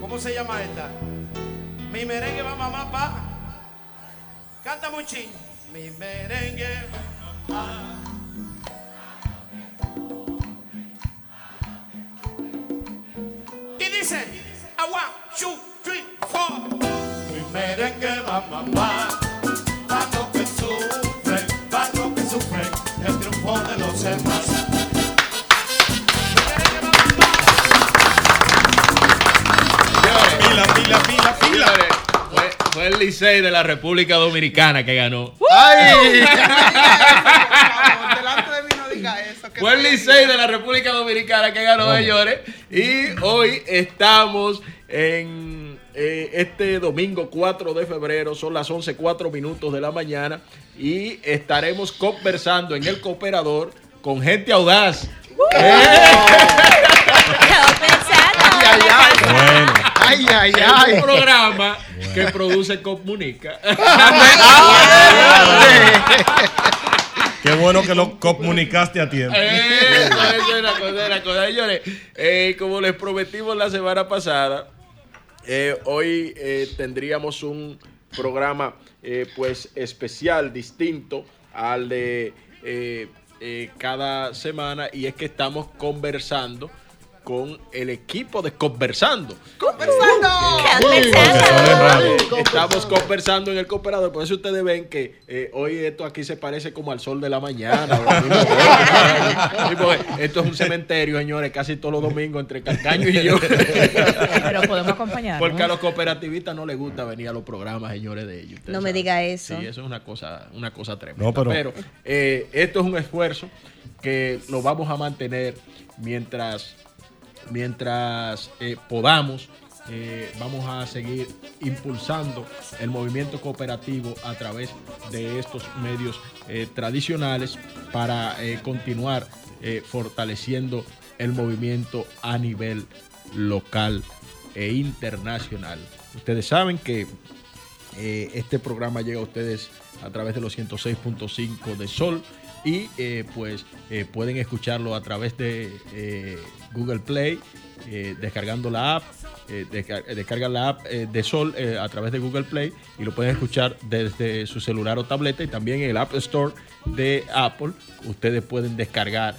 ¿Cómo se llama esta? Mi merengue va mamá pa. Canta muy ching. Mi merengue va Y dice, agua, one, three, four. Mi merengue va mamá. Fue, el Licey de la República Dominicana que ganó. ¡Ay! Fue el Licey de la República Dominicana que ganó, señores. Y hoy estamos en eh, este domingo 4 de febrero, son las 11.04 minutos de la mañana y estaremos conversando en el cooperador con gente audaz. ay, ay, ay. un programa que produce Comunica. Qué bueno que lo comunicaste a tiempo. Eh, Señores, eh, como les prometimos la semana pasada, eh, hoy tendríamos un programa pues especial, distinto al de cada semana y es que estamos conversando con el equipo de Conversando. ¡Conversando! ¡Conversando! estamos conversando en el cooperador. Por eso ustedes ven que eh, hoy esto aquí se parece como al sol de la mañana. Sí, esto es un cementerio, señores, casi todos los domingos entre Calcaño y yo. Pero podemos acompañar. Porque a los cooperativistas no les gusta venir a los programas, señores, de ellos. Ustedes No me diga eso. Sí, eso es una cosa, una cosa tremenda. No, pero- pero eh, esto es un esfuerzo que lo vamos a mantener mientras, mientras eh, podamos. eh, vamos a seguir impulsando el movimiento cooperativo a través de estos medios eh, tradicionales para continuar fortaleciendo el movimiento a nivel local e internacional. Ustedes saben que este programa llega a ustedes a través de los 106.5 de Sol y eh, pues eh, pueden escucharlo a través de eh, Google Play, descargando la app, desca- descargan la app de Sol a través de Google Play y lo pueden escuchar desde su celular o tableta y también en el App Store de Apple. Ustedes pueden descargar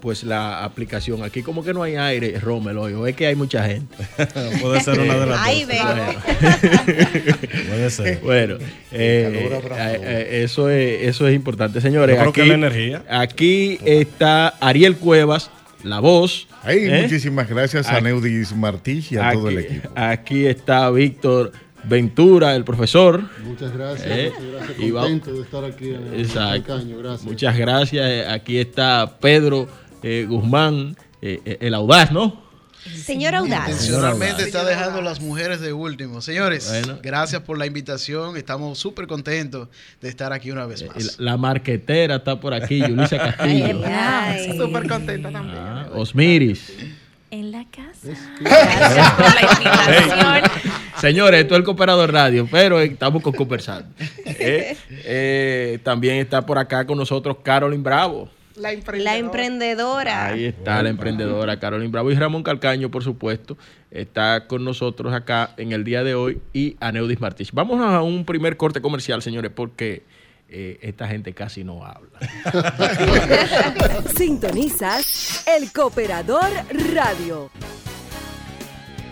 pues la aplicación. Aquí como que no hay aire, Rommel, hoy, es que hay mucha gente. Puede ser una de las Ahí dos. vengo. Puede ser. Bueno, eh, eh, eh, eso, es, eso es importante, señores. Yo creo aquí, que la energía. Aquí está Ariel Cuevas, la voz. Ay, ¿eh? muchísimas gracias a Aquí- Neudis Martich y a todo el equipo. Aquí está Víctor Ventura, el profesor. Muchas gracias, Eh, muchas gracias. y va- Contento de estar aquí en el Exacto. Calcaño, gracias. Muchas gracias. Aquí está Pedro eh, Guzmán, eh, eh, el audaz, ¿no? Señor Audaz. Intencionalmente está dejando las mujeres de último. Señores, Bueno. gracias por la invitación. Estamos súper contentos de estar aquí una vez más. La marquetera está por aquí, Yulisa Castillo. Ay. Súper contenta también. Ah, Osmiris. En la casa. Gracias por la invitación. Señores, esto es el Cooperador Radio, pero estamos con conversando. Eh, eh, también está por acá con nosotros Carolyn Bravo. La emprendedora. Ahí está la emprendedora Carolyn Bravo y Ramón Calcaño, por supuesto, está con nosotros acá en el día de hoy y Aneudis Martich. Vamos a un primer corte comercial, señores, porque eh, esta gente casi no habla. Sintonizas El Cooperador Radio.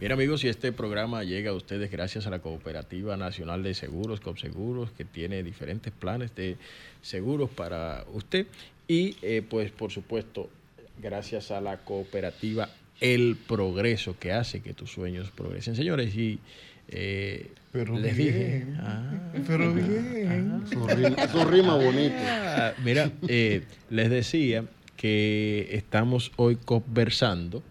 Bien amigos, y este programa llega a ustedes gracias a la Cooperativa Nacional de Seguros, COPSEGUROS, que tiene diferentes planes de seguros para usted. Y eh, pues por supuesto, gracias a la cooperativa El Progreso, que hace que tus sueños progresen. Señores, y eh, Pero les bien. dije... ah, Pero bien. Eso rima, eso rima bonito. Ah, Mira, eh, les decía que estamos hoy conversando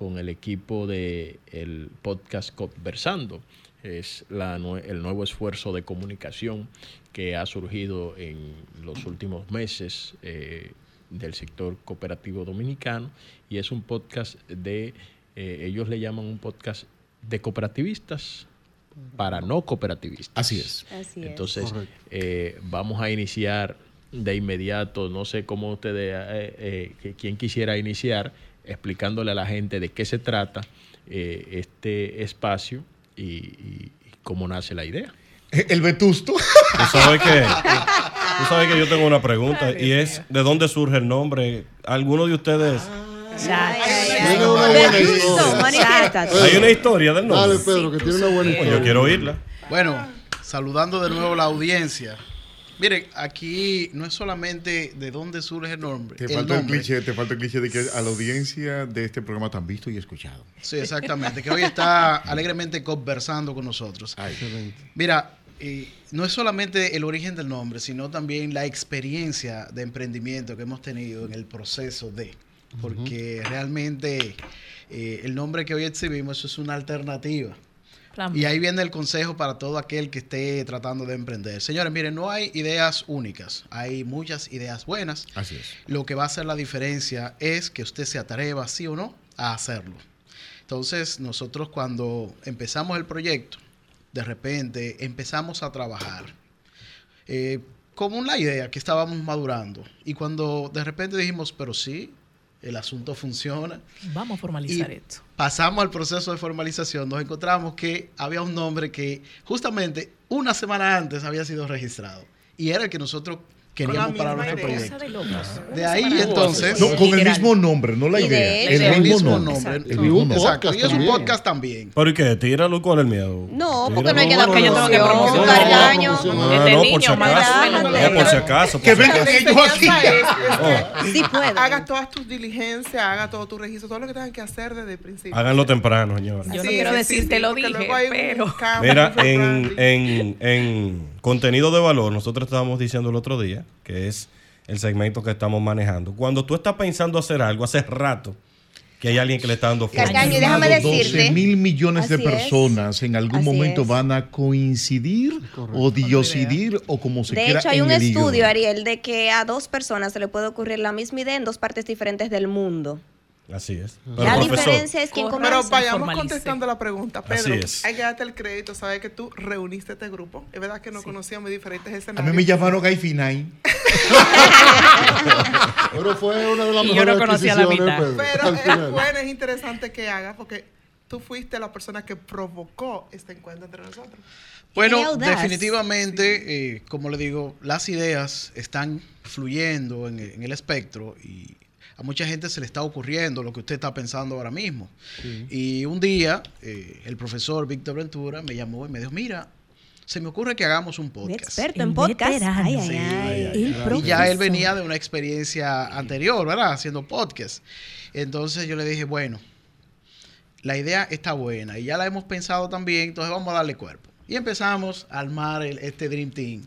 con el equipo de el podcast Conversando. Es la el nuevo esfuerzo de comunicación que ha surgido en los últimos meses eh, del sector cooperativo dominicano y es un podcast de, eh, ellos le llaman un podcast de cooperativistas para no cooperativistas. Así es. Así es. Entonces, eh, vamos a iniciar de inmediato, no sé cómo ustedes, eh, eh, quién quisiera iniciar, explicándole a la gente de qué se trata eh, este espacio y, y- y cómo nace la idea. El vetusto. Tú sabes que, tú sabes que yo tengo una pregunta y es ¿de dónde surge el nombre? ¿Alguno de ustedes? Tiene una buena historia. manifiéstate. Hay una historia del Dale, nombre. Pedro, que tiene una buena Pues historia. yo quiero oírla. Bueno, saludando de nuevo a la audiencia. Miren, aquí no es solamente de dónde surge el nombre. Te falta el cliché, te falta el cliché de que a la audiencia de este programa tan visto y escuchado. Sí, exactamente. Que hoy está alegremente conversando con nosotros. Excelente. Mira, eh, no es solamente el origen del nombre, sino también la experiencia de emprendimiento que hemos tenido en el proceso de. Porque realmente eh, el nombre que hoy exhibimos eso es una alternativa. Plan Y ahí viene el consejo para todo aquel que esté tratando de emprender. Señores, miren, no hay ideas únicas, hay muchas ideas buenas. Así es. Lo que va a hacer la diferencia es que usted se atreva, sí o no, a hacerlo. Entonces, nosotros cuando empezamos el proyecto, de repente empezamos a trabajar eh, como una idea que estábamos madurando. Y cuando de repente dijimos, pero sí, el asunto funciona. Vamos a formalizar Y esto. Pasamos al proceso de formalización, nos encontramos que había un nombre que justamente una semana antes había sido registrado. Y era el que nosotros queríamos nuestro idea. proyecto. De ahí entonces... No, con el mismo nombre, no la idea. hecho- El el mismo nombre. El mismo nombre. Exacto, podcast y es un podcast también. ¿Pero y qué? Tíralo, ¿cuál es el miedo? No, porque no hay que dar Porque yo tengo que promocionar. Ah, Desde no, por si acaso. por si acaso. Que vengan ellos aquí. es Sí puede. haga todas tus diligencias, haga todo tu registro, todo lo que tengan que hacer desde el principio. Háganlo temprano, señores. Yo no quiero sí, decir sí, te lo dije, pero- Mira, en contenido de valor, nosotros estábamos diciendo el otro día, que es el segmento que estamos manejando. Cuando tú estás pensando hacer algo, hace rato que hay alguien que le está dando y déjame decirte. 12 mil millones de es. personas en algún Así momento es. van a coincidir o diocidir o como se De quiera hecho, hay en un hígado. estudio, Ariel, de que a dos personas se le puede ocurrir la misma idea en dos partes diferentes del mundo. Así es. la profesor, diferencia es quién Correcto. Pero comienza. vayamos contestando la pregunta. Así Pedro, es. hay que darte el crédito, sabes que tú reuniste este grupo. Es verdad que no conocíamos diferentes A escenarios. mí me llamaron Guy Finay. Pero fue una de las Y yo mejores no conocía la mitad. Pedro, Pero es bueno, es interesante que hagas porque tú fuiste la persona que provocó este encuentro entre nosotros. Bueno, definitivamente, eh, como le digo, las ideas están fluyendo en, en el espectro y a mucha gente se le está ocurriendo lo que usted está pensando ahora mismo. Y un día, eh, el profesor Víctor Ventura me llamó y me dijo, mira, se me ocurre que hagamos un Un podcast. experto en podcast. veterano. Ay, ay, Sí. ay. El Y ya él venía de una experiencia anterior, ¿verdad? Haciendo podcast. Entonces yo le dije, bueno, la idea está buena y ya la hemos pensado también, entonces vamos a darle cuerpo. Y empezamos a armar el- este Dream Team.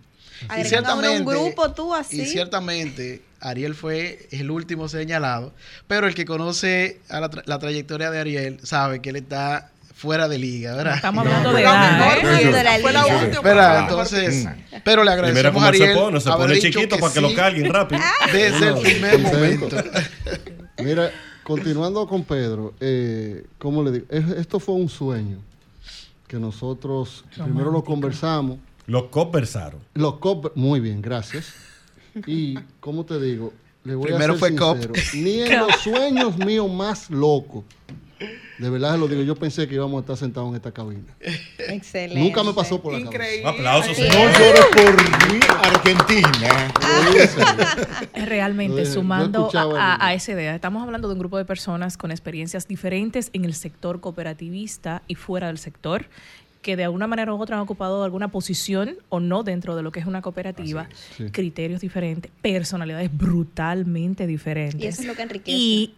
Un grupo tú así. Y ciertamente Ariel fue el último señalado, pero el que conoce a la, tra- la trayectoria de Ariel sabe que él está fuera de liga, ¿verdad? Estamos hablando de La edad, mejor ¿eh? Fue pieza la fue la liga. última. La entonces, pero le Y agradecemos mira cómo a él se Ariel pone, se pone chiquito que para que lo carguen rápido. Desde el primer momento. Mira, continuando con Pedro, eh, ¿cómo le digo? Es- esto fue un sueño que nosotros primero lo conversamos. Los conversaron. Los cop, muy bien, gracias. Y, ¿cómo te digo? Le voy Primero a fue ser cop. sincero. Ni en los sueños míos más locos. De verdad se lo digo, yo pensé que íbamos a estar sentados en esta cabina. Excelente. Nunca me pasó por la cabeza. Increíble. Aplausos, Ay, No señor. llores por mi Argentina. Realmente, No, yo- yo sumando a, el- a esa idea, estamos hablando de un grupo de personas con experiencias diferentes en el sector cooperativista y fuera del sector, que de alguna manera u otra han ocupado alguna posición o no dentro de lo que es una cooperativa, sí. criterios diferentes, personalidades brutalmente diferentes. Y eso es lo que enriquece. Y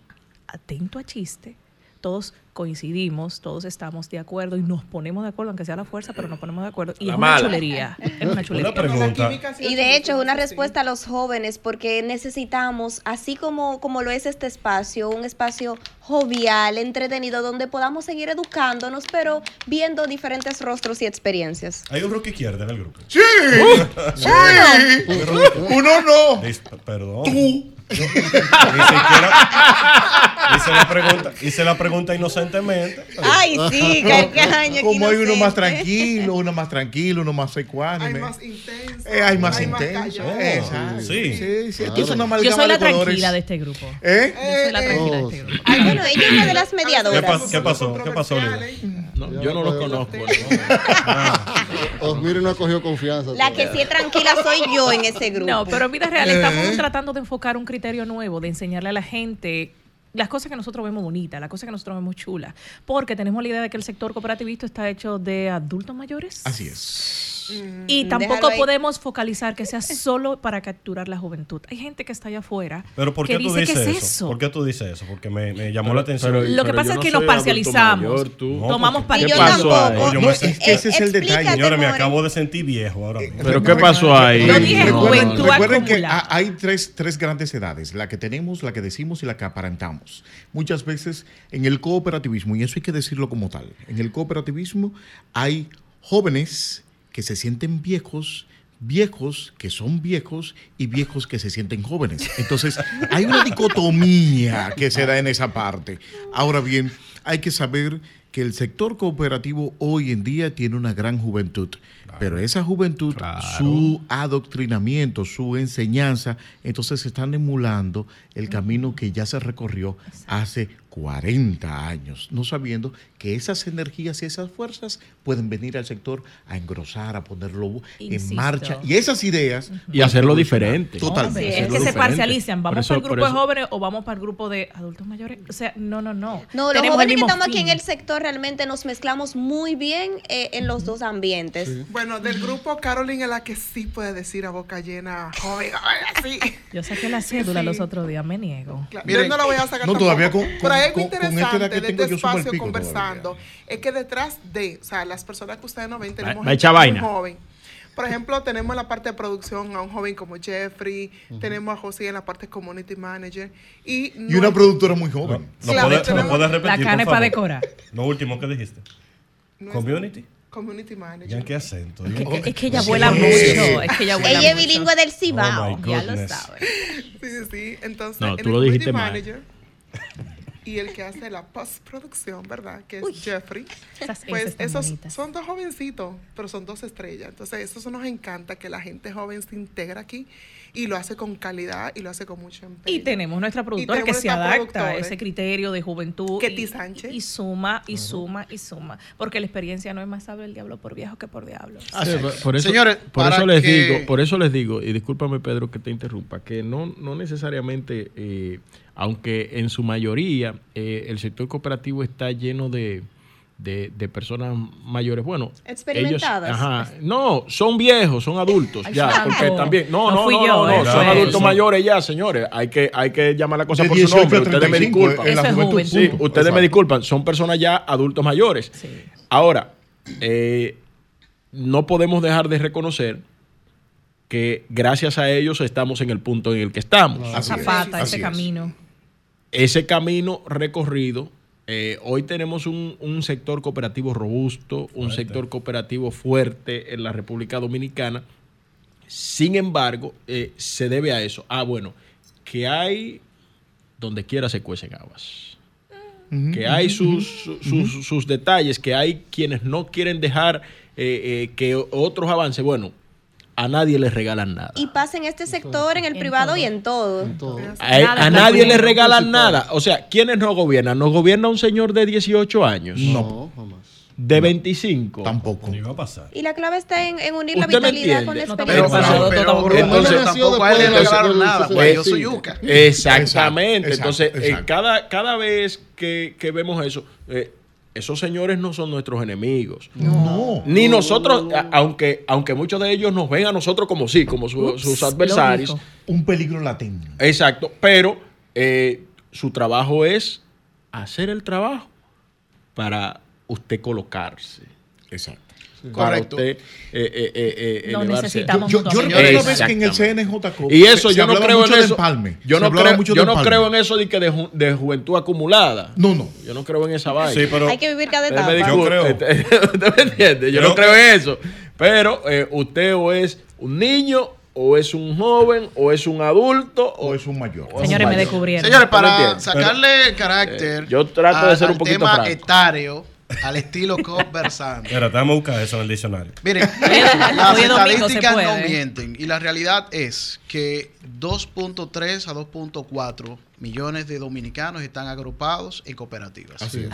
atento a chiste, todos coincidimos, todos estamos de acuerdo y nos ponemos de acuerdo, aunque sea a la fuerza, pero nos ponemos de acuerdo. Y La es una mala. chulería. Es una chulería. Una pregunta. Y de hecho es una respuesta a los jóvenes porque necesitamos, así como, como lo es este espacio, un espacio jovial, entretenido, donde podamos seguir educándonos, pero viendo diferentes rostros y experiencias. Hay un rock izquierda en el grupo. Sí, sí. Uno no. Perdón. Ni siquiera hice la pregunta, hice la pregunta inocentemente. Ay, sí, Calcaño. Como hay uno más tranquilo, uno más tranquilo, uno más ecuánime. Hay más intenso. Eh, hay más intenso. Exacto. Sí. Sí, sí. Claro. Una Yo soy la tranquila de este grupo. ¿Eh? Yo soy la Eh, tranquila de Oh, este grupo. Ay, bueno, ella es una de las ¿Qué, mediadoras. pa- qué pasó? ¿Qué pasó, Lila? No, yo no los conozco. ¿no? Osmiri no cogió confianza. La que sí es tranquila soy yo en ese grupo. No, pero en vida real estamos Eh. tratando de enfocar un criterio nuevo, de enseñarle a la gente las cosas que nosotros vemos bonitas, las cosas que nosotros vemos chulas, porque tenemos la idea de que el sector cooperativista está hecho de adultos mayores. Así es. Y Mm, tampoco déjalo ahí. podemos focalizar que sea solo para capturar la juventud. Hay gente que está allá afuera Pero ¿por que qué tú dice dices que eso? es eso. ¿Por qué tú dices eso? Porque me, me llamó la atención. pero- Lo que pasa es no que nos parcializamos. mayor, tú. No, Tomamos porque- Y ¿Qué yo pasó ahí? tampoco. Yo me- es que ese es el detalle. Señores, me acabo de sentir viejo ahora mismo. ¿Pero qué pasó ahí? Yo dije No, juventud no, no. Recuerden que hay tres, tres grandes edades, la que tenemos, la que decimos y la que aparentamos. Muchas veces en el cooperativismo, y eso hay que decirlo como tal, en el cooperativismo hay jóvenes que se sienten viejos viejos que son viejos y viejos que se sienten jóvenes. Entonces, hay una dicotomía que se da en esa parte. Ahora bien, hay que saber que el sector cooperativo hoy en día tiene una gran juventud, pero esa juventud, su adoctrinamiento, su enseñanza, entonces están emulando el camino que ya se recorrió hace 40 años, no sabiendo que esas energías y esas fuerzas pueden venir al sector a engrosar, a ponerlo Insisto. en marcha. Y esas ideas... Y hacerlo diferente. Totalmente. Sí, es hacerlo que se parcializan. ¿Vamos eso- para el por grupo de jóvenes o vamos para el grupo de adultos mayores? O sea, no, no, no. No, los jóvenes que estamos aquí en el sector realmente nos mezclamos muy bien eh, en los dos ambientes. Bueno, del grupo, Caroline es la que sí puede decir a boca llena, joven, así. Yo saqué la cédula Sí. los otros días, me niego. Claro, Miren, yo no la voy a sacar no, tampoco. todavía con- con- algo con- con interesante que de tengo, este espacio conversando es que detrás de, o sea, las personas que ustedes no ven, tenemos gente muy joven. Por ejemplo, tenemos en la parte de producción a un joven como Jeffrey, tenemos a José en la parte community manager y, Y una productora muy joven. ¿Lo Claro, puedes, repetir, La carne para decorar. Lo último que dijiste. Community. community manager. Ya qué acento. Que- es que ella Sí, vuela sí, mucho. sí. Es que ella vuela Ella es bilingüe del Oh Cibao. my Ya lo goodness. sabe. Sí, sí, sí. Entonces, No, en tú el lo dijiste mal. Y el que hace la postproducción, ¿verdad? Que es Uy. Jeffrey. Pues esos bonitas. son dos jovencitos, pero son dos estrellas. Entonces, eso nos encanta que la gente joven se integra aquí y lo hace con calidad y lo hace con mucho empeño. Y tenemos nuestra productora que tenemos se nuestra adapta a ese criterio de juventud. Ketty y, Sánchez. y suma, y suma, y suma. Porque la experiencia no es más sabe el diablo por viejo que por diablo. Sí, por- por eso, Señores, por eso les que- digo, por eso les digo, y discúlpame Pedro que te interrumpa, que no, no necesariamente, eh, aunque en su mayoría eh, el sector cooperativo está lleno de, de, de personas mayores, bueno, Experimentadas. ellos- ajá, no, son viejos, son adultos, ya, porque también, no, No no, fui no, yo, no, no, eh. son adultos mayores ya, señores, hay que, hay que llamar la cosa De por su 18 a nombre, ustedes me 35, disculpan. en la juventud. Sí, ustedes me disculpan, son personas ya adultos mayores. Sí. Ahora, eh, no podemos dejar de reconocer que gracias a ellos estamos en el punto en el que estamos. Así Esa es, pata, así ese es. Ese camino recorrido, eh, hoy tenemos un, un sector cooperativo robusto, un sector cooperativo fuerte en la República Dominicana. Sin embargo, eh, se debe a eso. Ah, bueno, que hay donde quiera se cuecen habas. que hay sus, su- sus, sus detalles, que hay quienes no quieren dejar eh, que otros avancen. Bueno, a nadie les regalan nada. Y pasa en este sector, en el En privado todo. y en todo. Todo. A, Nada a nadie le gratuito. regalan nada. O sea, ¿quiénes nos gobiernan? ¿Nos gobierna un señor de 18 años? No, jamás. ¿De 25? Tampoco. Ni va a pasar. Y la clave está en, en unir la vitalidad con la. No experiencia. preocupes, Pero, pero, Entonces, tampoco a él le regalaron nada, pues yo soy 65. yuca. Exactamente. Exacto, Entonces, eh, exacto. cada, cada vez que, que vemos eso, eh, esos señores no son nuestros enemigos. No. Ni nosotros, aunque, aunque muchos de ellos nos ven a nosotros como sí, como su- Ups, sus adversarios. Un peligro latente. Exacto, pero eh, su trabajo es hacer el trabajo para usted colocarse. Exacto. Para Correcto. usted eh, eh, eh, eh, elevarse. necesitamos Yo, yo recuerdo una vez que en el. CNJCO Y eso se- se yo no creo mucho en eso. Yo no creo, mucho de yo no creo en eso de que de, ju- de juventud acumulada. No, no. Yo no creo en esa vaina. Sí, pero Hay que vivir cada me etapa. Yo creo. ¿Usted me entiende? Yo Yo- no creo en eso. Pero eh, usted o es un niño, o es un joven, o es un adulto, o O es un mayor. Señores, un me mayor. descubrieron. Señores, ¿Tú me para sacarle carácter Eh, yo trato de ser un poquito tema franco. etario, al estilo conversando. Espérate, vamos a buscar eso en el diccionario. Miren, las estadísticas no puede. mienten y la realidad es que 2.3 a 2.4 millones de dominicanos están agrupados en cooperativas. Así es.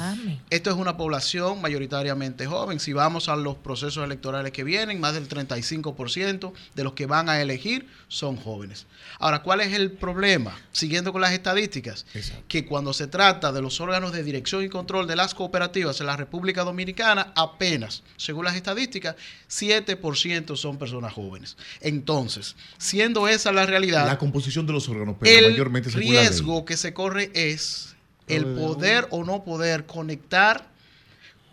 Esto es una población mayoritariamente joven. Si vamos a los procesos electorales que vienen, más del 35% de los que van a elegir son jóvenes. Ahora, ¿cuál es el problema? Siguiendo con las estadísticas, Exacto. que cuando se trata de los órganos de dirección y control de las cooperativas en la República Dominicana, apenas, según las estadísticas, 7% son personas jóvenes. Entonces, siendo esa la realidad, La composición de los órganos, pero el mayormente según la ley. Riesgo que se corre es el poder o no poder conectar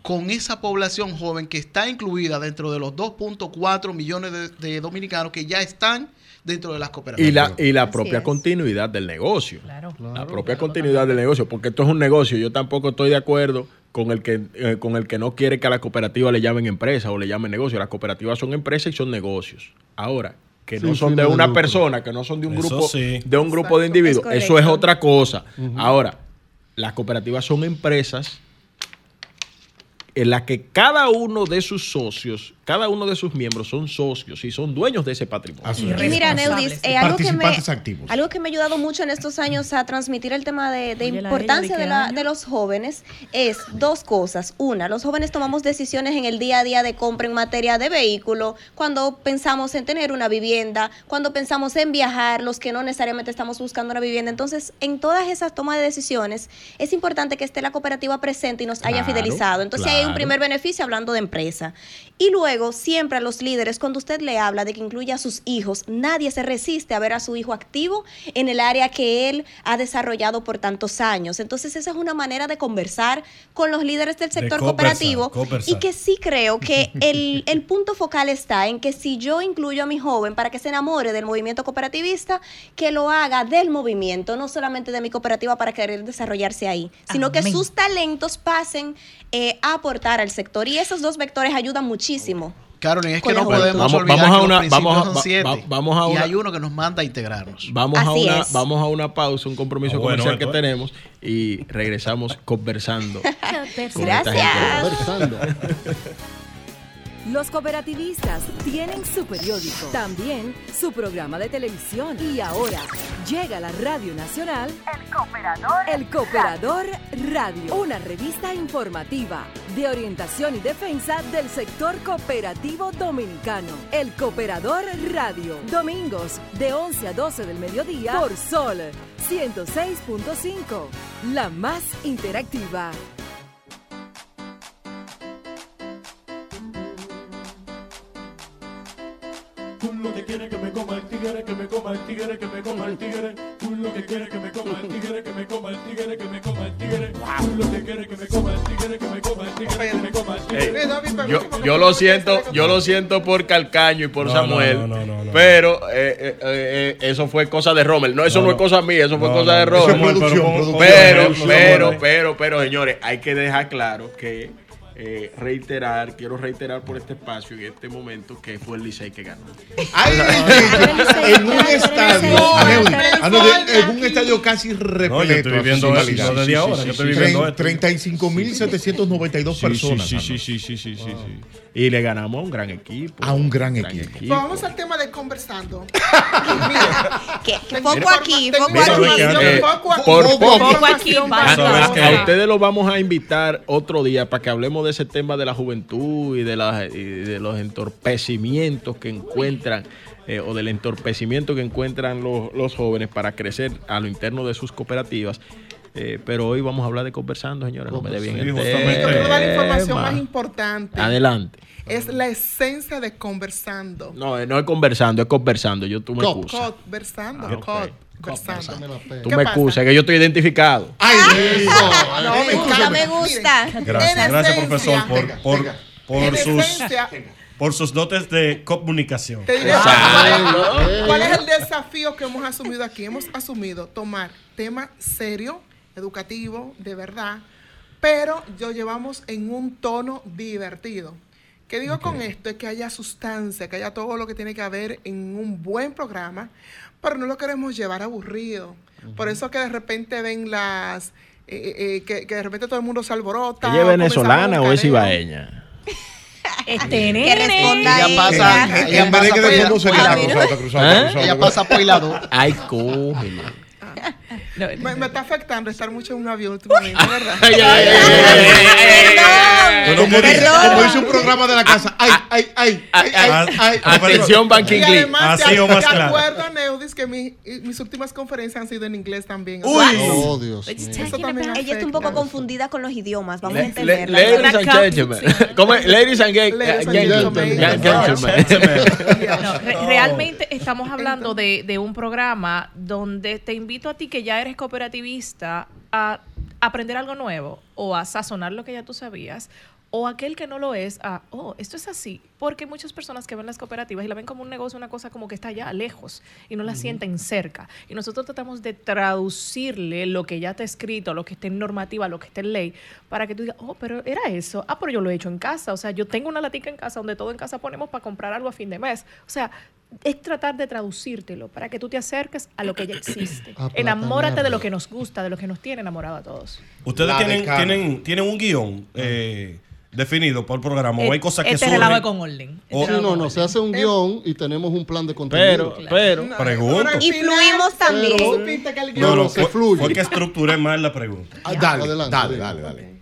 con esa población joven que está incluida dentro de los 2.4 millones de, de dominicanos que ya están dentro de las cooperativas. Y la, y la propia es. continuidad del negocio. Claro. La propia continuidad del negocio, porque esto es un negocio. Yo tampoco estoy de acuerdo con el que eh, con el que no quiere que a la cooperativa le llamen empresa o le llamen negocio. Las cooperativas son empresas y son negocios. Ahora, que no son de una persona, que no son de un Eso grupo sí. de un grupo de individuos, es eso es otra cosa. Ahora, las cooperativas son empresas en las que cada uno de sus socios, cada uno de sus miembros son socios y son dueños de ese patrimonio. Así Y es. Y mira, Neudis, eh, algo, que me, activos. algo que me ha ayudado mucho en estos años a transmitir el tema de, de la importancia ¿de la- de los jóvenes es dos cosas. Una, los jóvenes tomamos decisiones en el día a día de compra en materia de vehículo, cuando pensamos en tener una vivienda, cuando pensamos en viajar, los que no necesariamente estamos buscando una vivienda. Entonces, en todas esas tomas de decisiones, es importante que esté la cooperativa presente y nos haya Claro, fidelizado. Entonces, ahí hay un primer beneficio hablando de empresa. Y luego, siempre a los líderes, cuando usted le habla de que incluya a sus hijos, nadie se resiste a ver a su hijo activo en el área que él ha desarrollado por tantos años. Entonces, esa es una manera de conversar con los líderes del sector cooperativo conversar. y que sí creo que el, el punto focal está en que si yo incluyo a mi joven para que se enamore del movimiento cooperativista, que lo haga del movimiento, no solamente de mi cooperativa para querer desarrollarse ahí, sino que sus talentos pasen eh, a aportar al sector. Y esos dos vectores ayudan muchísimo. Carolina, es que no podemos Vamos- olvidar vamos a que una- los principios vamos a- son va- siete. va- vamos a y hay uno que nos manda a integrarnos. Vamos a, una, es. vamos a una pausa, un compromiso Ah, bueno, comercial que tenemos y regresamos conversando. con Gracias. Conversando. Los cooperativistas tienen su periódico, también su programa de televisión y ahora llega a la Radio Nacional El Cooperador, El Cooperador Radio, una revista informativa de orientación y defensa del sector cooperativo dominicano. El Cooperador Radio, domingos de 11 a 12 del mediodía por Sol 106.5, la más interactiva. Lo que quieres que me coma el tigre, que me coma el tigre, que me coma el tigre. Tú lo que quieres que me coma el tigre, que me coma el tigre, que me coma el tigre. Tú lo que quieres que me coma el tigre, que me coma el tigre, que me coma el Ey, tigre. yo, yo lo siento, yo lo siento por Calcaño y por No, Samuel, no, no, no, no. pero eh, eh, eh, eso fue cosa de Rommel. No, eso no, No, es cosa mía, eso fue No, cosa de Rommel. Pero, pero, pero, pero, señores, hay que dejar claro que eh, reiterar, quiero reiterar por este espacio en este momento que fue el Licey que ganó. Ay, en un estadio, Aneudi, en un estadio casi repleto. No, yo estoy viviendo eso desde ahora, yo estoy viviendo esto. 35.792 personas. Sí, sí, sí, sí, sí, sí, sí. Y le ganamos a un gran equipo. A un gran equipo. Pues vamos al tema de conversando. Foco aquí, Mira, aquí. por poco- aquí, a ustedes los vamos a invitar otro día para que hablemos de ese tema de la juventud y de, la- y de los entorpecimientos que encuentran eh, o del entorpecimiento que encuentran los, los jóvenes para crecer a lo interno de sus cooperativas. Eh, pero hoy vamos a hablar de conversando, señores. No me dé bien Sí, el la información tema. más importante. Adelante. Es la esencia de conversando. No, eh, no es conversando, es conversando. Yo tú me Cop. excusas. Conversando, Ah. Tú ¿Qué me excusas, que yo estoy identificado. Ay, Ah, No, me gusta, me gusta. Gracias, gracias profesor por, por, por sus por sus dotes de comunicación. te diré Exacto. cuál es- el desafío que hemos asumido aquí. Hemos asumido tomar tema serio, educativo, de verdad, pero lo llevamos en un tono divertido. ¿Qué digo con esto? Es que haya sustancia, que haya todo lo que tiene que haber en un buen programa, pero no lo queremos llevar aburrido. Por eso que de repente ven las... eh, eh, eh, que, que de repente todo el mundo se alborota. ¿Ella es venezolana o es ibaeña? Este Que responda Ella ella. pasa- En ella pasa fondo sería la mira. cruzada, cruzada, ¿Eh? Ella pasa por la dos. Ay, cógelo. No, Me, me está afectando estar mucho en un avión últimamente, ¿verdad? Ay, ay, ay, ay, ay, ay. Como dice, Perdón. como dice un programa de la casa. Ay, ay, ay, ay, ay. Atención, Lee. además, Así te, o más claro. acuerdo, Neudis, que mi- mis últimas conferencias han sido en inglés también. Uy. Oh, Dios Eso también. Ella está un poco confundida con los idiomas, vamos a entenderla. Ladies and gentlemen. ¿Cómo es? Ladies and gentlemen. realmente estamos hablando de, de un programa donde te invito a ti que ya eres cooperativista a aprender algo nuevo o a sazonar lo que ya tú sabías o aquel que no lo es a, oh, esto es así. Porque hay muchas personas que ven las cooperativas y la ven como un negocio, una cosa como que está allá lejos y no la sienten cerca. Y nosotros tratamos de traducirle lo que ya está escrito, lo que está en normativa, lo que está en ley, para que tú digas, oh, pero era eso. Ah, pero yo lo he hecho en casa. O sea, yo tengo una latica en casa donde todo en casa ponemos para comprar algo a fin de mes. O sea, es tratar de traducírtelo para que tú te acerques a lo que ya existe. Enamórate de lo que nos gusta, de lo que nos tiene enamorado a todos. Ustedes tienen, tienen, tienen un guion eh, definido por programa o hay cosas que este surgen. con orden. O- Este Sí, relajo no, no, se hace un guion y tenemos un plan de Pero, contenido. pero, Pregunto. al Y fluimos también. No, no, se fluye. fue que estructuré mal la pregunta. Ah, dale, Adelante, dale, dale, dale.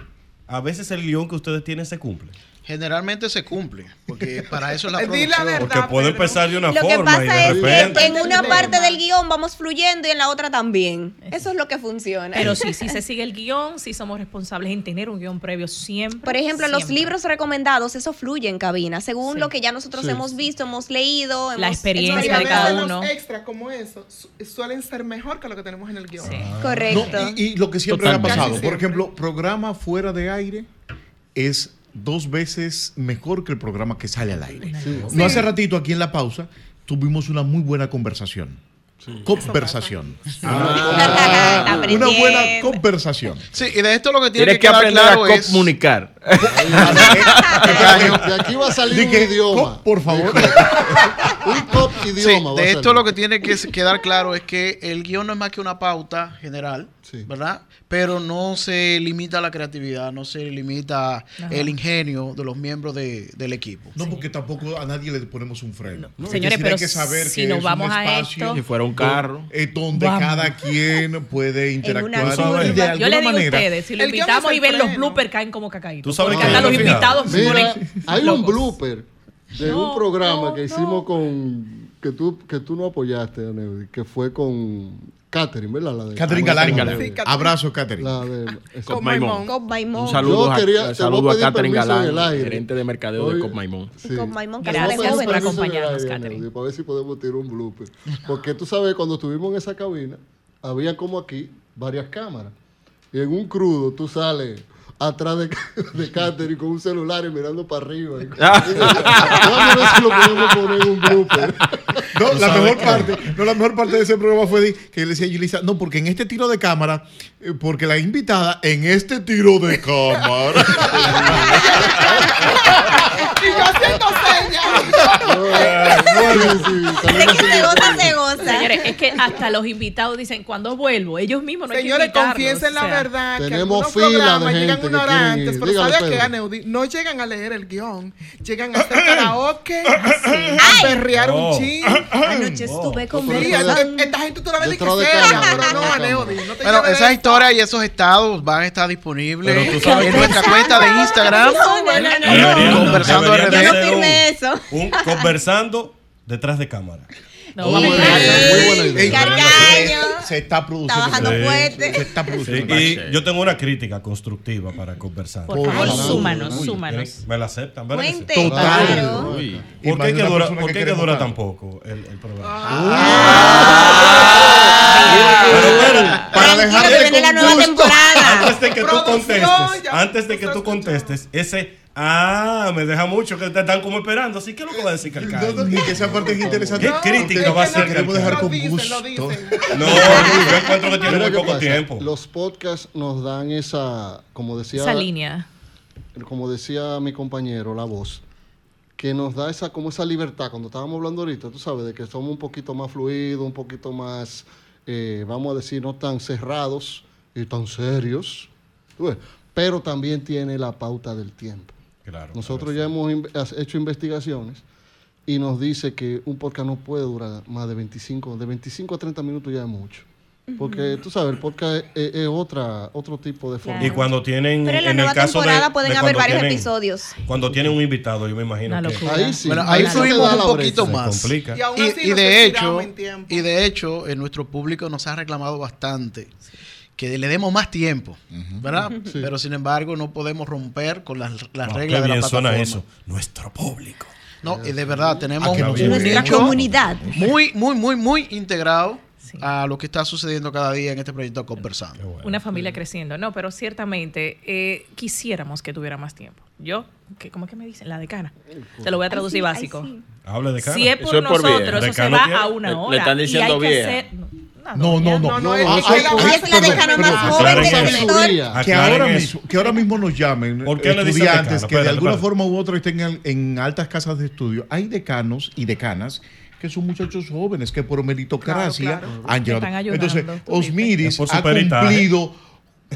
A veces el guion que ustedes tienen se cumple. Generalmente se cumple, porque para eso es la di la producción. verdad. Porque puede empezar de una Lo que forma y pasa de es repente. que en una parte del guion vamos fluyendo y en la otra también. Eso es lo que funciona. Pero sí, sí se sigue el guion, sí somos responsables en tener un guion previo siempre. Por ejemplo, los libros recomendados, eso fluye en cabina, según Sí. lo que ya nosotros Sí. hemos visto, hemos leído. La hemos experiencia Y a de cada los uno. extras como eso su- suelen ser mejor que lo que tenemos en el guion. Correcto. No, y, y lo que siempre ha pasado, por ejemplo, programa fuera de aire es dos veces mejor que el programa que sale al aire. No hace ratito aquí en la pausa tuvimos una muy buena conversación. Conversación. Está una buena conversación. Sí, y de esto lo que tiene tienes que, que aprender claro a es... De aquí va a salir un idioma. "Cop, por favor. un top Sí, idioma. de esto lo que tiene que quedar claro es que el guion no es más que una pauta general, Sí. ¿verdad? Pero no se limita a la creatividad, no se limita el ingenio de los miembros de- del equipo. No, porque tampoco a nadie le ponemos un freno. Es Señores, pero hay que saber si que nos es vamos un a espacio esto- Si fuera un carro. eh, donde Vamos. cada quien puede interactuar una de Yo le digo manera. a ustedes, si lo invitamos y ven los bloopers caen como cacaitos. Sabes Porque que hasta los fijado. invitados Mira, hay un blooper de No, un programa no, que no. hicimos con. que tú, que tú no apoyaste, Aneudi, que fue con Catherine, ¿verdad? La de, Catherine Galán. Sí, Catherine. Abrazo, Catherine. La de. Con Maimón. Cop Maimón. Un saludo, quería- a- saludo a Catherine Galán, gerente de mercadeo de Cop Maimón. Sí. Cop Maimón, de acompañarnos, Catherine. Para ver si podemos tirar un blooper. Porque tú sabes, cuando estuvimos en esa cabina, había como aquí varias cámaras. Y en un crudo tú sales atrás de, de Catherine con un celular y mirando para arriba. Vamos a ver si lo podemos poner en un blooper. No, la mejor que- parte, no, la mejor parte de ese programa fue de- que le decía a Yulisa, no, porque en este tiro de cámara, eh, porque la invitada en este tiro de cámara. Y yo haciendo señas. Salimos que se así. goza, se goza. Señores, es que hasta los invitados dicen, cuando vuelvo? Ellos mismos no hay que Señores, confiesen la o sea. verdad que tenemos algunos fila de programas gente llegan una hora antes, pero ¿sabes qué. Aneudi? No llegan a leer el guion, llegan a hacer karaoke, a perrear Oh. un chin. Anoche estuve con Sí, Sí, Pero- esta- esta gente tú la ves de que cámara. pero no, Aneudi, no te Bueno, lleves esas historias y esos estados van a estar disponibles Pero tú sabes en nuestra cuenta de Instagram. No, no, no, no, Deberían- no. Conversando un conversando detrás de cámara. No, Muy idea, muy buena idea. Se está produciendo. Se está Sí, y yo tengo una crítica constructiva para conversar. Por favor, súmanos. Me la aceptan, Total. claro. ¿Por qué de que dura, por qué que dura tan poco el, el programa? Ah. Pero, pero, para que viene la nueva temporada. Antes de que tú contestes, antes de que tú contestes, ese ah, me deja mucho que te están como esperando. Así que lo que va a decir No, no, Calcán. y que esa parte es interesante. ¿Qué No, crítica va a no- Queremos dejar lo con dicen, gusto. lo dicen. No, yo encuentro que tiene muy poco pasa, tiempo. Los podcasts nos dan esa, como decía, Esa línea. como decía mi compañero, la voz, que nos da esa, como esa libertad, cuando estábamos hablando ahorita, tú sabes, de que somos un poquito más fluidos, un poquito más, eh, vamos a decir, no tan cerrados y tan serios, tú ves, pero también tiene la pauta del tiempo. Claro, Nosotros claro, ya hemos inve- has- hecho investigaciones y nos dice que un podcast no puede durar más de 25, de 25 a 30 minutos ya es mucho. Porque tú sabes, el podcast es, es otra, otro tipo de forma. Y cuando tienen, Pero en la el nueva caso de- temporada pueden de haber cuando varios tienen- episodios. Cuando tienen un invitado, yo me imagino que. Ahí sí. Bueno, ahí sí da un poquito brecha. más. complica. Y aún Y, así y nos de hecho, en tiempo. y de hecho, en nuestro público nos ha reclamado bastante que le demos más tiempo, ¿verdad? Pero sin embargo, no podemos romper con las, las Wow, reglas qué de la bien suena plataforma. eso. Nuestro público. No, y de verdad tenemos Ah, que un, no un se ve. Nuestra nicho comunidad. muy, muy, muy, muy integrado a lo que está sucediendo cada día en este proyecto Conversando. Una familia creciendo. No, pero ciertamente eh, quisiéramos que tuviera más tiempo. Yo, que, ¿cómo es que me dicen? La decana. Te lo voy a traducir Ay, sí, básico. ay, sí. Hable de cara. Si es por Eso es por nosotros, vieja. eso se va tiene- a una hora. le están y diciendo hay que vieja. hacer- una No, no, no. No, no, es- la- decana más joven. Que ahora, mismo, que ahora mismo nos llamen ¿Por qué le dicen estudiantes que de alguna forma u otra estén en, altas casas de estudio. Hay decanos y decanas que son muchachos jóvenes que por meritocracia Claro, claro. han llegado. Entonces. Osmiris Es por su ha cumplido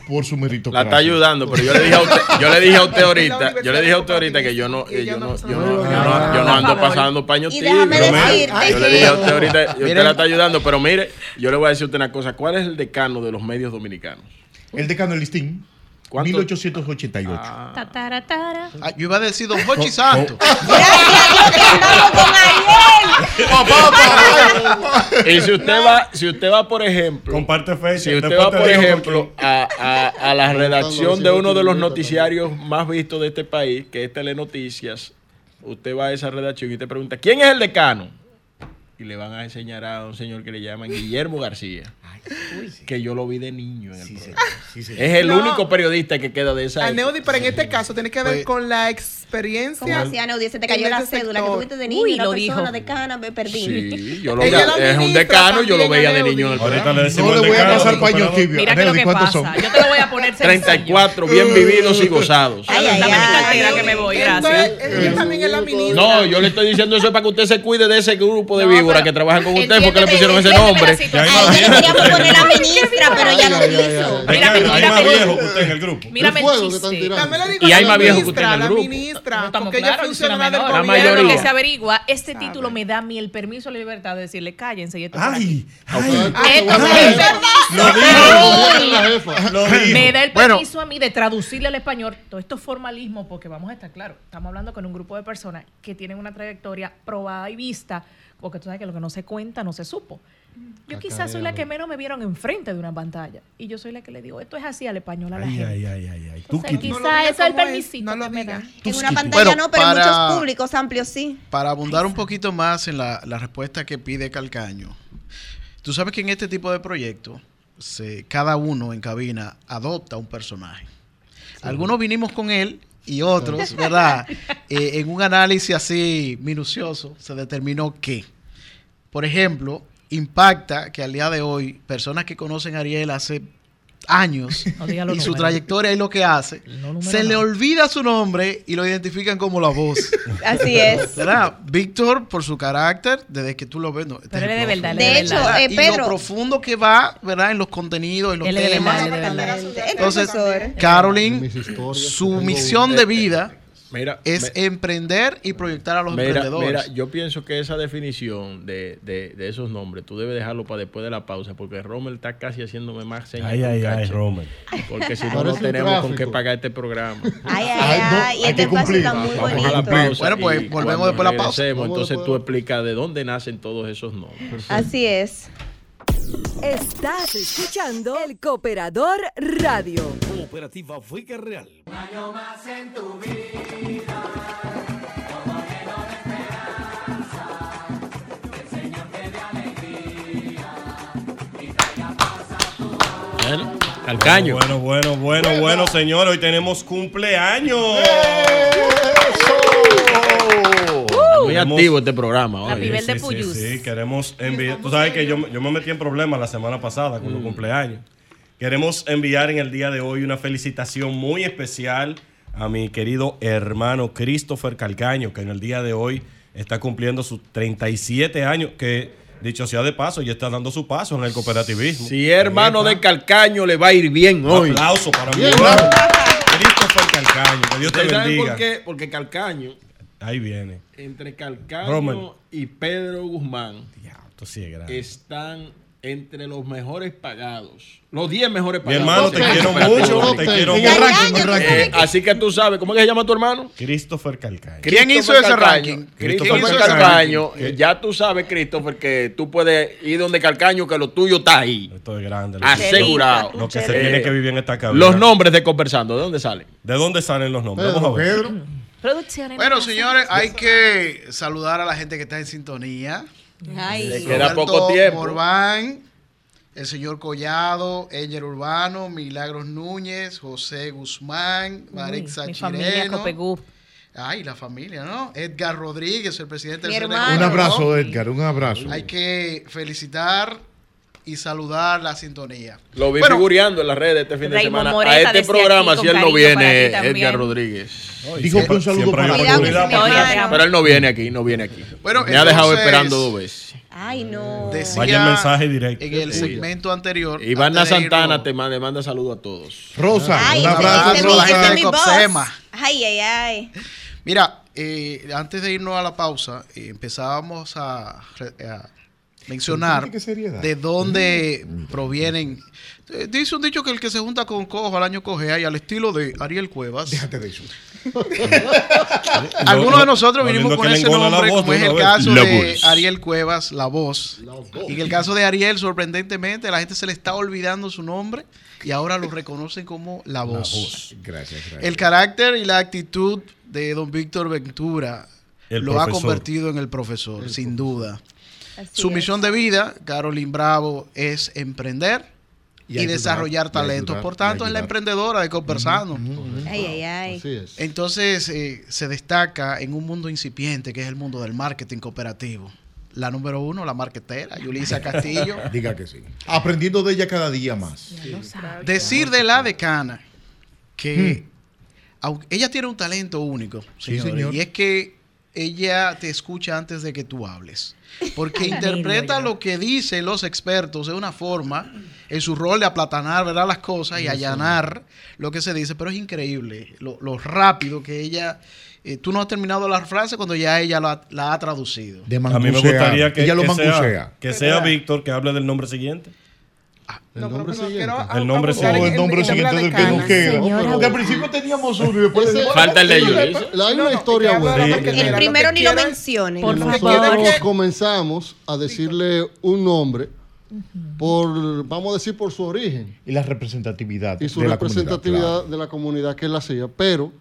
por su La meritocracia. está ayudando, pero yo le dije a usted, yo le dije a usted La ahorita, yo le dije a usted ahorita que yo no, yo no yo no, yo no, yo no ando pasando mire, decirte Yo le dije a usted ahorita, usted la está ayudando, pero mire, yo le voy a decir a usted una cosa, ¿cuál es el decano de los medios dominicanos? El decano del listín, ¿Cuánto? 1888. Ah, Ta, tara, tara. Ah, yo iba a decir Don Hochi Santos. y si usted va, si usted va, por ejemplo, Comparte fecha. Si usted va, por ejemplo, a, a- a la redacción de uno de los noticiarios más vistos de este país, que es Telenoticias, usted va a esa redacción y te pregunta, ¿quién es el decano? Y le van a enseñar a un señor que le llaman Guillermo García, que yo lo vi de niño en el. Sí, sí. Es el No. único periodista que queda de esa pero en este caso tiene que ver Pues- con la ¿Cómo experiencia. hacía, Neudi? Se te cayó la cédula que sector. tuviste de niño, Uy, una lo persona dijo. de cana, me perdí. Sí, yo lo veía. la Es un decano, yo lo veía de niño en el Ahorita programa. le decimos No le voy a pasar cooperador. tibios. Mira que lo que ¿cuántos pasa. son? Yo te lo voy a poner sencillo. 34 bien vividos y gozados. Ay, ay, Dame mi ay. cartera que me voy, gracias. ella también es la ministra. No, yo le estoy diciendo eso para que usted se cuide de ese grupo de víboras que trabajan con usted porque le pusieron ese nombre. la. Ya más le queríamos poner a ministra, pero ella no Quiso. ay. Mírame, Hay más viejos que usted en el grupo. Digo Y a hay la más viejos que usted en el grupo. La ministra, porque ella claros, yo soy una funciona del. La gobierno. Pero lo que mayoría. se averigua, este título me da a mí el permiso, la libertad de decirle cállense y esto. Ay, ay. Ay, Esto ay, me- la da el permiso a mí de traducirle al español todo esto es formalismo, porque vamos a estar claros, estamos hablando con un grupo de personas que tienen una trayectoria probada y vista, porque tú sabes que lo que no se cuenta no se supo. Yo quizás soy la que menos me vieron enfrente de una pantalla y yo soy la que le digo, esto es así al español a la Ay, gente. ay, ay, ay, Entonces. No quizás eso es el permisito no lo que me dan. En una pantalla Bueno, no, pero en para- muchos públicos amplios sí. Para abundar un poquito más en la, la respuesta que pide Calcaño, tú sabes que en este tipo de proyectos, se- cada uno en cabina adopta un personaje. Algunos vinimos con él y otros, ¿verdad? Eh, en un análisis así minucioso se determinó que, por ejemplo, impacta que al día de hoy, personas que conocen a Ariel hace años No y su números. trayectoria y lo que hace, No, se no. le olvida su nombre y lo identifican como la voz. Así es. ¿Verdad? Víctor, por su carácter, desde que tú lo ves, no, este Pero es él es el de verdad, De es de hecho, verdad. eh, y Pedro. lo profundo que va, ¿verdad? En los contenidos, en los Él temas. él Entonces, profesor. Caroline, su misión de vida Mira, es me- emprender y proyectar a los Mira, emprendedores. mira, yo pienso que esa definición de, de, de esos nombres, tú debes dejarlo para después de la pausa, porque Rommel está casi haciéndome más señas. Ay, ay, ay, Rommel. Porque si no, no tenemos con qué pagar este programa. Ay, ay, Ay, no. Y este espacio está muy Vamos a la bonito. pausa. Bueno, pues, volvemos después de la pausa. Entonces tú explicas de dónde nacen todos esos nombres. Así es. Estás escuchando El Cooperador Radio. Cooperativa Fuica Real. Bueno, Calcaño. Bueno, bueno, bueno, bueno, señores. Hoy tenemos cumpleaños. Muy activo este programa. Birthday. Sí, de sí, Puyus. sí, queremos enviar. Tú sabes que yo, yo me metí en problemas la semana pasada con los cumpleaños. Queremos enviar en el día de hoy una felicitación muy especial a mi querido hermano Christopher Calcaño, que en el día de hoy está cumpliendo sus 37 años, que dicho sea de paso, ya está dando su paso en el cooperativismo. Si hermano de Calcaño, le va a ir bien Un hoy. aplauso para mi hermano Christopher Calcaño, que Dios te ¿Ustedes saben bendiga. por qué? Porque Calcaño, Ahí viene. entre Calcaño y Pedro Guzmán, Ya, esto sí es grande. están entre los mejores pagados. Los 10 mejores Mi pagados. hermano, te quiero mucho, te quiero mucho. Eh, así que tú sabes, ¿cómo es que se llama tu hermano? Christopher Calcaño. ¿Quién hizo ese ranking? Christopher Christopher Calcaño. Calcaño. Ya tú sabes, Christopher, que tú puedes ir donde Calcaño, que lo tuyo está ahí. Esto es grande. lo Asegurado. Lo que se Eh, tiene que vivir en esta cabina. Los nombres de Conversando, ¿de dónde salen? ¿De dónde salen los nombres? Pedro, Vamos a ver. Pedro, Producciones. Bueno, señores, hay que saludar a la gente que está en sintonía. Ay. Le queda Roberto poco tiempo. Morván, el señor Collado, Enger Urbano, Milagros Núñez, José Guzmán, Marexa mi familia Chireno. Ay, la familia, ¿no? Edgar Rodríguez, el presidente Mi del hermano. Un abrazo, Edgar, un abrazo. Hay que felicitar y saludar la sintonía. Lo vi Bueno, figureando en las redes este fin de Raymond semana. Moreta a este programa, si él no viene. Edgar Rodríguez. Digo que un saludo para Cuidado que oportunidad se me para- vaya. Pero él no viene aquí, no viene aquí. Bueno, Me ha dejado esperando dos veces. Ay, no. Decía Vaya el mensaje directo. En el segmento anterior. Ivana Santana irnos- te manda, manda saludos a todos. Rosa, Ay, un abrazo, Rosa. Rosa. Ay, ay, ay. Mira, eh, antes de irnos a la pausa, eh, empezábamos a mencionar de dónde provienen. Eh, dice un dicho que el que se junta con cojo al año coge y al estilo de Ariel Cuevas. Déjate de eso. Algunos de nosotros vinimos con ese nombre, voz como es el caso La de voz. Ariel Cuevas, la voz. Y en el caso de Ariel, sorprendentemente, la gente se le está olvidando su nombre y ahora lo reconocen como la voz. Gracias, gracias. El carácter y la actitud de don Víctor Ventura El lo ha convertido en el profesor, sin duda. Así Su es. misión de vida, Carolyn Bravo, es emprender Y y, ayudar, desarrollar y talentos. ayudar, Por tanto, es la emprendedora de Conversando. Ay, ay, ay. Así es. Entonces, eh, se destaca en un mundo incipiente que es el mundo del marketing cooperativo. La número uno, la marquetera, Yulisa Castillo. Diga que sí. Aprendiendo de ella cada día más. Decir de la decana que aunque ella tiene un talento único, Sí, señor. y es que ella te escucha antes de que tú hables. Porque interpreta lo que dicen los expertos de una forma, en su rol de aplatanar ¿verdad? las cosas y allanar lo que se dice, pero es increíble lo, lo rápido que ella... eh, tú no has terminado la frase cuando ya ella la, la ha traducido. De A mí me gustaría que, que sea, que sea Víctor que hable del nombre siguiente. El No, pero nombre no, siguiente. El nombre el siguiente la del que no decana. queda. Porque al principio teníamos uno y después le- Falta el de Yulisa. Hay una historia buena. la. El primero ni lo quiero es- mencionen. Por no. favor. Nosotros comenzamos a decirle un nombre por, vamos a decir, por su origen Y la representatividad. y su de la representatividad comunidad, de la comunidad que él hacía, pero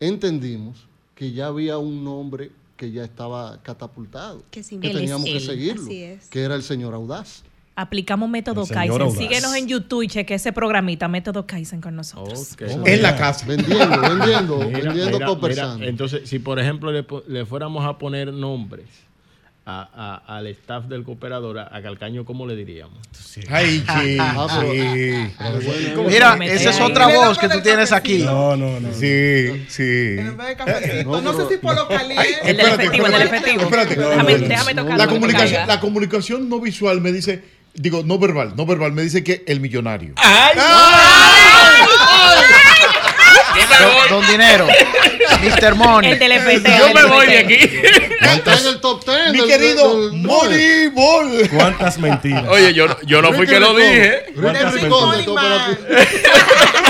entendimos que ya había un nombre que ya estaba catapultado, Que él teníamos que seguirlo, Así es. que era el señor Audaz. Aplicamos método Kaizen. Audaz. Síguenos en YouTube y cheque ese programita, método Kaizen con nosotros. En la casa. Vendiendo, vendiendo, Mira, vendiendo, mira, conversando. mira, entonces, si por ejemplo le, po- le fuéramos a poner nombres a- a- al staff del cooperador, a, a Calcaño, ¿cómo le diríamos? Ay, sí. Ah, pero- sí. Pero bueno, Mira, esa es otra ahí? voz que tú tienes aquí. No, no, no. Sí, sí. En vez de cafecito. No, No, sé si por lo caliente. El del Espérate, efectivo, el del espérate, efectivo. espérate. Déjame, tocar. La comunicación no visual me dice, digo, no verbal, no verbal, me dice que el millonario. Don, don Dinero. Mr. Money. El. Yo me voy de aquí. está en el top 10. Mi del- querido del- del- Moneyball. ¿Cuántas mentiras? Oye, yo, yo no fui que lo dije. Ricky ¿Cuántas Ricón mentiras? de Top Operativo. ¿Cuántas mentiras?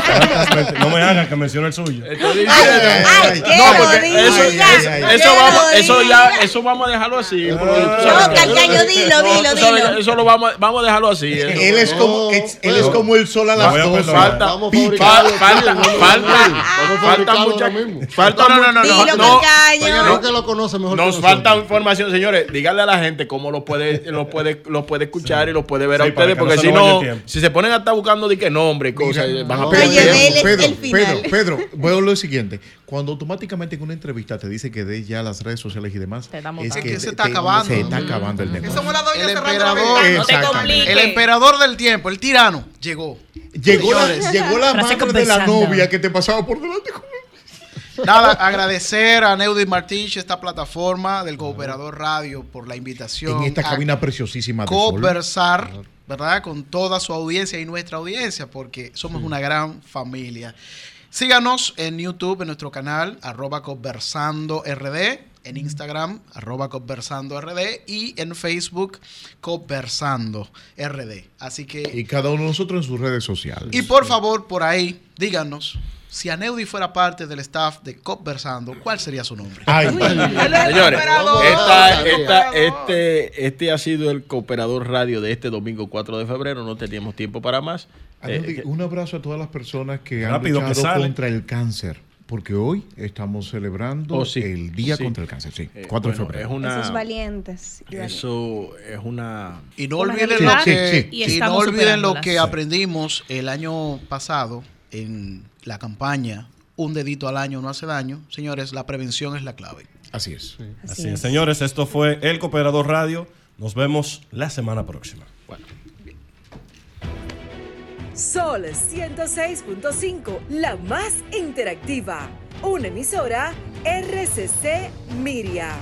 No me hagan que mencione el suyo. Estoy diciendo- Ay, qué No, porque eso, Ay, eso, vamos, eso ya, vamos a dejarlo así. porque No, Calcaño, dilo, dilo, dilo. Eso lo vamos, a- vamos a dejarlo así. eso. Él es como, es- él es como el sol a las voy a 12. perdonar. Falta, falta, falta, mucha, falta No, no, no, no, no, que lo conoce mejor Nos falta información, señores. Díganle a la gente cómo lo puede, lo puede, lo puede escuchar y lo puede ver a ustedes, porque si no, si se ponen a estar buscando de qué nombre y cosas, van a perder El- Pedro, el final. Pedro, Pedro, veo lo siguiente. Cuando automáticamente en una entrevista te dice que de ya las redes sociales y demás, Te damos es que, que se está te- acabando. Se está acabando el negocio. El emperador. No te. El emperador del tiempo, el tirano, llegó. Llegó la, llegó la Frase madre de la novia que te pasaba por delante. con- Nada, agradecer a Neudi Martínez, esta plataforma del Cooperador Radio, por la invitación. En esta a cabina preciosísima de sol. ¿Verdad? Con toda su audiencia y nuestra audiencia, porque somos una gran familia. Síganos en YouTube, en nuestro canal, arroba conversando RD, en Instagram, arroba conversando RD, y en Facebook, conversando RD. Así que, Y cada uno de nosotros en sus redes sociales. y por favor, por ahí, díganos, si Aneudi fuera parte del staff de Conversando, ¿cuál sería su nombre? Ay, Señores, Cooperador. esta, esta, este, este ha sido el Cooperador Radio de este domingo 4 de febrero. No teníamos tiempo para más. Adelante, Eh, un abrazo a todas las personas que han Rápido, que luchado sale. contra el cáncer. Porque hoy estamos celebrando Oh, sí. el Día Sí. contra el Cáncer, sí, Eh, 4 bueno, de febrero. Es una, Esos valientes. eso es una... Y no Una olviden lo que, Sí, sí, y y no olviden lo que aprendimos el año pasado en la campaña Un dedito al año no hace daño. Señores, la prevención es la clave. Así es. Así es, señores, esto fue El Cooperador Radio. Nos vemos la semana próxima. Sol 106.5, la más interactiva. Una emisora RCC Miria.